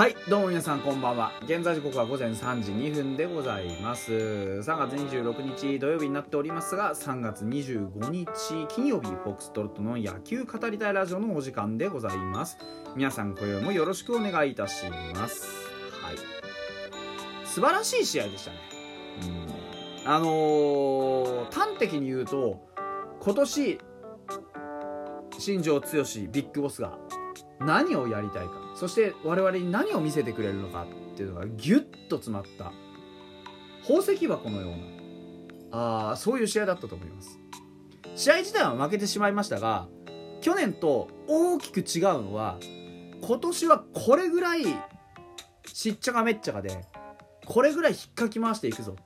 はいどうも皆さんこんばんは。現在時刻は午前3時2分でございます。3月26日土曜日になっておりますが3月25日金曜日フォックストロットの野球語りたいラジオのお時間でございます。皆さん今宵もよろしくお願いいたします。はい。素晴らしい試合でしたね。うん。あのー、端的に言うと今年新庄剛志ビッグボスが何をやりたいか。そして我々に何を見せてくれるのかっていうのがギュッと詰まった。宝石箱のような。あそういう試合だったと思います。試合自体は負けてしまいましたが去年と大きく違うのは今年はこれぐらいしっちゃかめっちゃかでこれぐらい引っかき回していくぞ。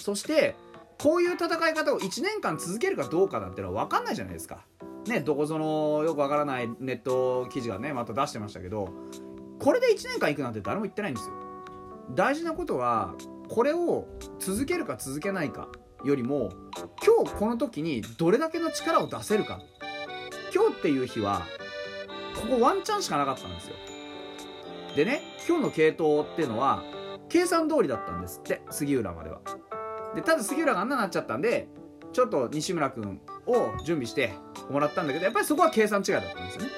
そしてこういう戦い方を1年間続けるかどうかなんてのは分かんないじゃないですか。ねどこぞのよくわからないネット記事がねまた出してましたけどこれで1年間行くなんて誰も言ってないんですよ。大事なことはこれを続けるか続けないかよりも今日この時にどれだけの力を出せるか。今日っていう日はここワンチャンしかなかったんですよ。でね今日の継投っていうのは計算通りだったんですって杉浦までは。でただ杉浦があんなになっちゃったんでちょっと西村君を準備してもらったんだけどやっぱりそこは計算違いだったんですよね。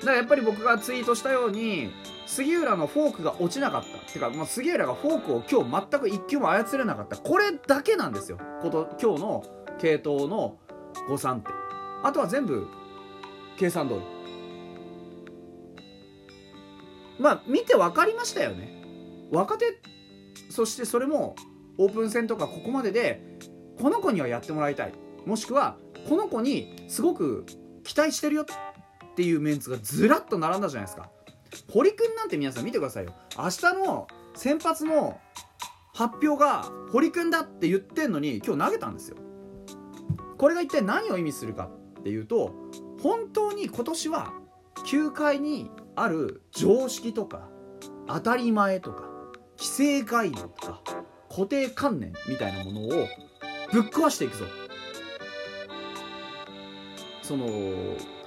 だからやっぱり僕がツイートしたように杉浦のフォークが落ちなかった。ってか、まあ、杉浦がフォークを今日全く1球も操れなかった。これだけなんですよ。こと今日の系統の誤算って。あとは全部計算通り。まあ見て分かりましたよね。若手そしてそれもオープン戦とかここまででこの子にはやってもらいたい。もしくはこの子にすごく期待してるよっていうメンツがずらっと並んだじゃないですか。堀君なんて皆さん見てくださいよ。明日の先発の発表が堀君だって言ってんのに今日投げたんですよ。これが一体何を意味するかっていうと本当に今年は球界にある常識とか当たり前とか既成概念とか固定観念みたいなものをぶっ壊していくぞ。その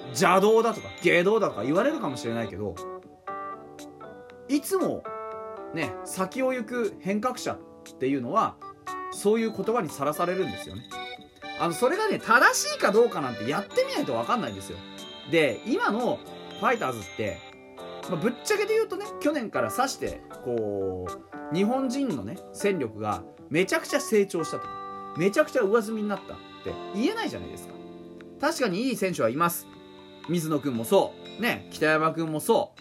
邪道だとか芸道だとか言われるかもしれないけどいつもね先を行く変革者っていうのはそういう言葉にさらされるんですよね。あのそれがね正しいかどうかなんてやってみないと分かんないんですよ。で今のファイターズって、まあ、ぶっちゃけで言うとね去年から指してこう日本人のね戦力がめちゃくちゃ成長したと。かめちゃくちゃ上積みになったって言えないじゃないですか。確かにいい選手はいます。水野君もそう。ね北山君もそ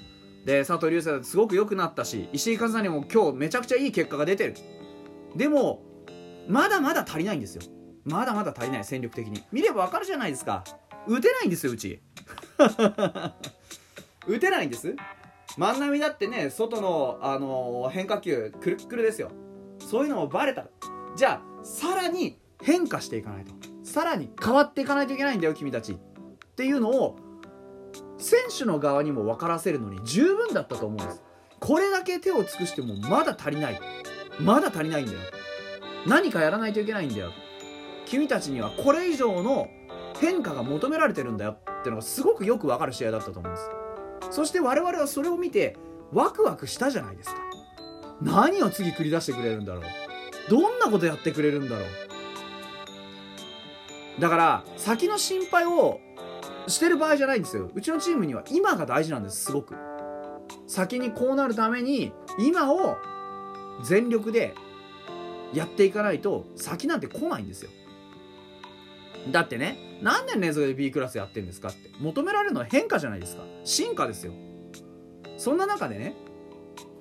う。で佐藤隆星だってすごく良くなったし石井和成も今日めちゃくちゃいい結果が出てるでもまだまだ足りないんですよ。まだまだ足りない戦力的に。見ればわかるじゃないですか。打てないんですようち。打てないんです。万波だってね外の、あのー、変化球くるくるですよ。そういうのもバレたじゃあさらに変化していかないと。さらに変わっていかないといけないんだよ君たち。っていうのを選手の側にも分からせるのに十分だったと思うんです。これだけ手を尽くしてもまだ足りない。まだ足りないんだよ。何かやらないといけないんだよ。君たちにはこれ以上の変化が求められてるんだよ。ってのがすごくよく分かる試合だったと思うんです。そして我々はそれを見てワクワクしたじゃないですか。何を次繰り出してくれるんだろう。どんなことやってくれるんだろう。だから先の心配をしてる場合じゃないんですよ。うちのチームには今が大事なんですすごく。先にこうなるために今を全力でやっていかないと先なんて来ないんですよ。だってね何年連続で B クラスやってんですかって。求められるのは変化じゃないですか。進化ですよ。そんな中でね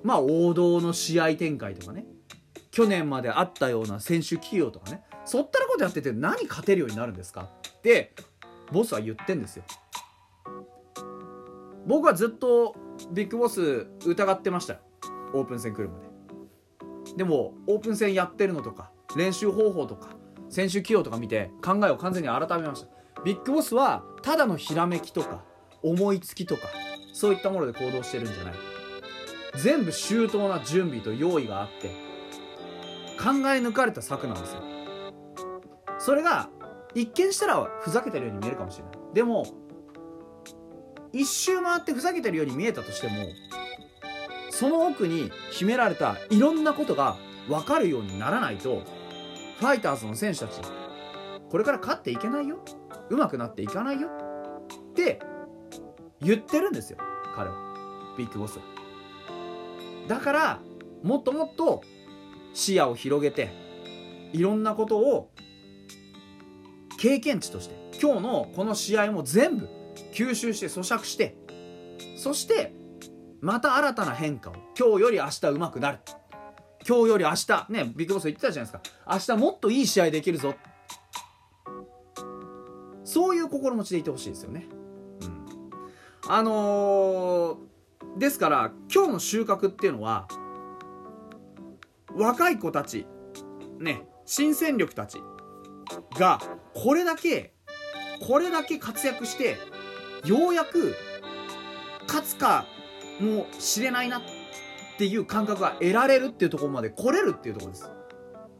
まあ王道の試合展開とかね。去年まであったような選手起用とかね。そったらことやってて何勝てるようになるんですかってボスは言ってんですよ。僕はずっとビッグボス疑ってましたよ。オープン戦来るまで。でもオープン戦やってるのとか練習方法とか選手起用とか見て考えを完全に改めました。ビッグボスはただのひらめきとか思いつきとかそういったもので行動してるんじゃない。全部周到な準備と用意があって考え抜かれた策なんですよ。それが一見したらふざけてるように見えるかもしれない。でも一周回ってふざけてるように見えたとしてもその奥に秘められたいろんなことが分かるようにならないとファイターズの選手たちこれから勝っていけないよ。上手くなっていかないよ。って言ってるんですよ彼は。ビッグボスは。だからもっともっと視野を広げていろんなことを経験値として今日のこの試合も全部吸収して咀嚼してそしてまた新たな変化を今日より明日上手くなる。今日より明日ねビッグボス言ってたじゃないですか。明日もっといい試合できるぞ。そういう心持ちでいてほしいですよね、うん、あのー、ですから今日の収穫っていうのは若い子たちね新戦力たちがこれだけこれだけ活躍してようやく勝つかもしれないなっていう感覚が得られるっていうところまで来れるっていうところです。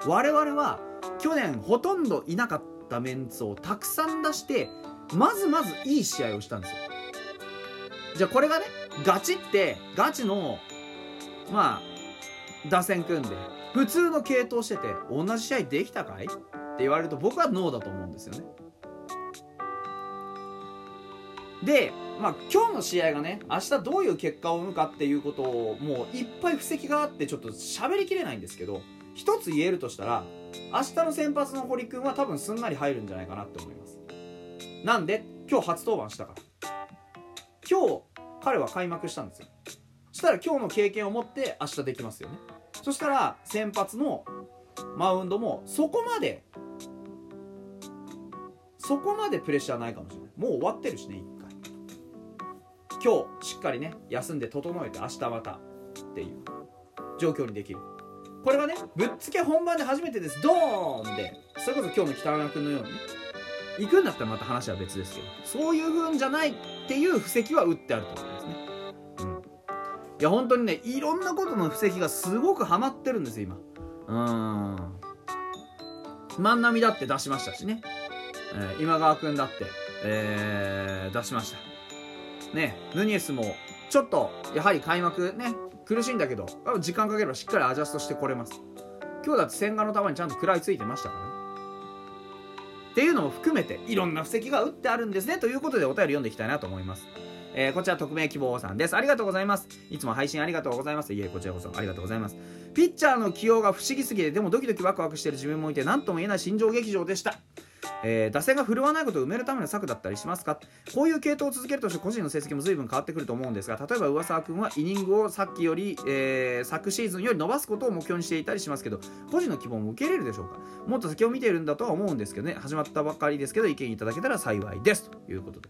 我々は去年ほとんどいなかったメンツをたくさん出してまずまずいい試合をしたんですよ。じゃあこれがねガチってガチのまあ打線組んで普通の系統してて同じ試合できたかい？って言われると僕はノーだと思うんですよね。でまあ、今日の試合がね明日どういう結果を生むかっていうことをもういっぱい布石があってちょっと喋りきれないんですけど一つ言えるとしたら明日の先発の堀君は多分すんなり入るんじゃないかなって思います。なんで今日初登板したから。今日彼は開幕したんですよ。したら今日の経験を持って明日できますよね。そしたら先発のマウンドもそこまでそこまでプレッシャーないかもしれない。もう終わってるしね1回。今日しっかりね休んで整えて明日またっていう。状況にできる。これはねぶっつけ本番で初めてです。ドーンで。それこそ今日の北山君のようにね。行くんだったらまた話は別ですけど。そういう風じゃないっていう布石は打ってあるといや本当にねいろんなことの布石がすごくハマってるんですよ今。うん。万波だって出しましたしね、えー、今川君だって、えー、出しました。ね、ヌニエスもちょっとやはり開幕ね苦しいんだけど時間かければしっかりアジャストしてこれます。今日だって千賀の球にちゃんと食らいついてましたからね。っていうのも含めていろんな布石が打ってあるんですねということでお便り読んでいきたいなと思います。えー、こちら匿名希望さんです。ありがとうございます。いつも配信ありがとうございます。いえ、こちらこそありがとうございます。ピッチャーの起用が不思議すぎて、でもドキドキワクワクしてる自分もいて、何とも言えない心情劇場でした。えー、打線が振るわないことを埋めるための策だったりしますか？こういう系統を続けるとして個人の成績も随分変わってくると思うんですが例えば上沢君はイニングをさっきより、えー、昨シーズンより伸ばすことを目標にしていたりしますけど個人の希望も受け入れるでしょうか？もっと先を見ているんだとは思うんですけどね始まったばっかりですけど意見いただけたら幸いですということで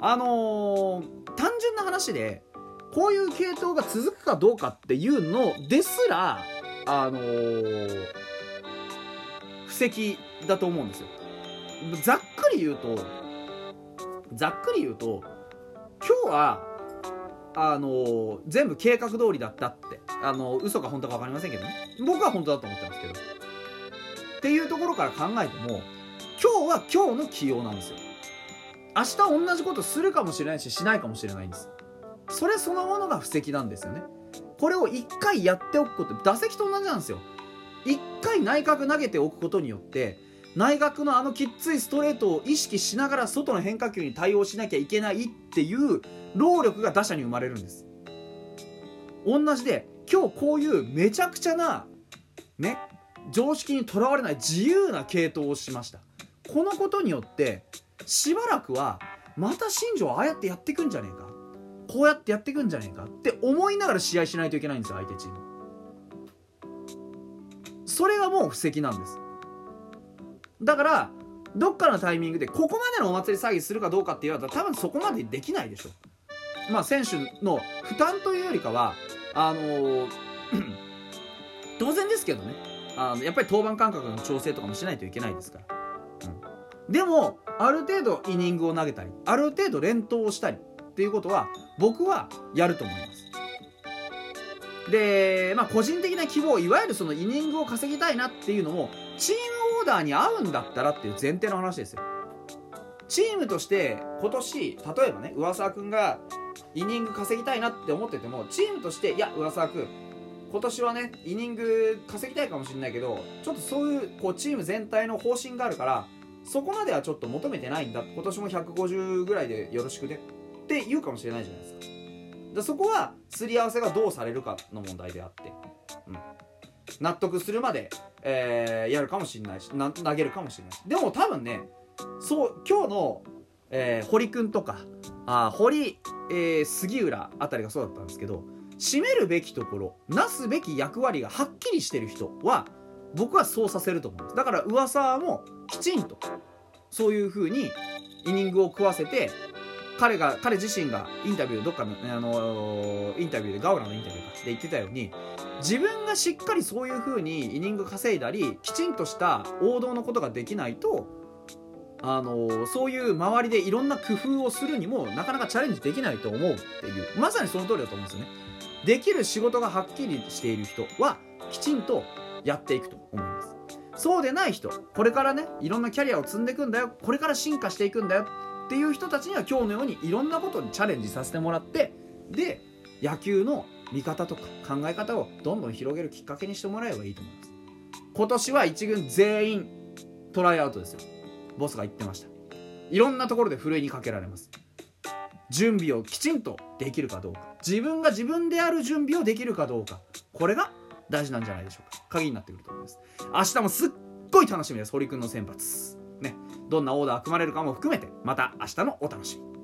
あのー、単純な話でこういう系統が続くかどうかっていうのですらあのー、布石だと思うんですよ。ざっくり言うとざっくり言うと今日はあの全部計画通りだったってあの嘘か本当か分かりませんけどね。僕は本当だと思ってますけど。っていうところから考えても今日は今日の起用なんですよ。明日同じことするかもしれないししないかもしれないんです。それそのものが布石なんですよね。これを1回やっておくこと打席と同じなんですよ。1回内角投げておくことによって内角のあのきっついストレートを意識しながら外の変化球に対応しなきゃいけないっていう労力が打者に生まれるんです。同じで今日こういうめちゃくちゃなね常識にとらわれない自由な系統をしました。このことによってしばらくはまた新庄ああやってやっていくんじゃねえか？こうやってやっていくんじゃねえかって思いながら試合しないといけないんですよ相手チーム。それがもう布石なんです。だからどっかのタイミングでここまでのお祭り騒ぎするかどうかって言われたら多分そこまでできないでしょ。まあ選手の負担というよりかはあのー、当然ですけどね。あのやっぱり登板間隔の調整とかもしないといけないですから、うん、でもある程度イニングを投げたりある程度連投をしたりっていうことは僕はやると思います。でまあ個人的な希望いわゆるそのイニングを稼ぎたいなっていうのもチームオーダーに合うんだったらっていう前提の話ですよ。チームとして今年例えばね上沢君がイニング稼ぎたいなって思っててもチームとしていや上沢君今年はねイニング稼ぎたいかもしれないけどちょっとそういうこうチーム全体の方針があるからそこまではちょっと求めてないんだ。今年も150ぐらいでよろしくね。って言うかもしれないじゃないですか。だそこはすり合わせがどうされるかの問題であって、うん、納得するまで、えー、やるかもしれないしな投げるかもしれないでも多分ねそう今日の、えー、堀君とかあ堀、えー、杉浦あたりがそうだったんですけど占めるべきところなすべき役割がはっきりしてる人は僕はそうさせると思うんです。だから噂もきちんとそういう風にイニングを食わせて彼が彼自身がインタビューどっかの、あのインタビューでガウラのインタビューかで言ってたように自分がしっかりそういう風にイニング稼いだりきちんとした王道のことができないとあのそういう周りでいろんな工夫をするにもなかなかチャレンジできないと思うっていう。まさにその通りだと思うんですよね。できる仕事がはっきりしている人はきちんとやっていくと思います。そうでない人これからねいろんなキャリアを積んでいくんだよ。これから進化していくんだよ。っていう人たちには今日のようにいろんなことにチャレンジさせてもらってで野球の見方とか考え方をどんどん広げるきっかけにしてもらえばいいと思います。今年は1軍全員トライアウトですよ。ボスが言ってました。いろんなところでふるいにかけられます。準備をきちんとできるかどうか。自分が自分である準備をできるかどうか。これが大事なんじゃないでしょうか。鍵になってくると思います。明日もすっごい楽しみです。堀君の先発。ね。どんなオーダー組まれるかも含めてまた明日のお楽しみ。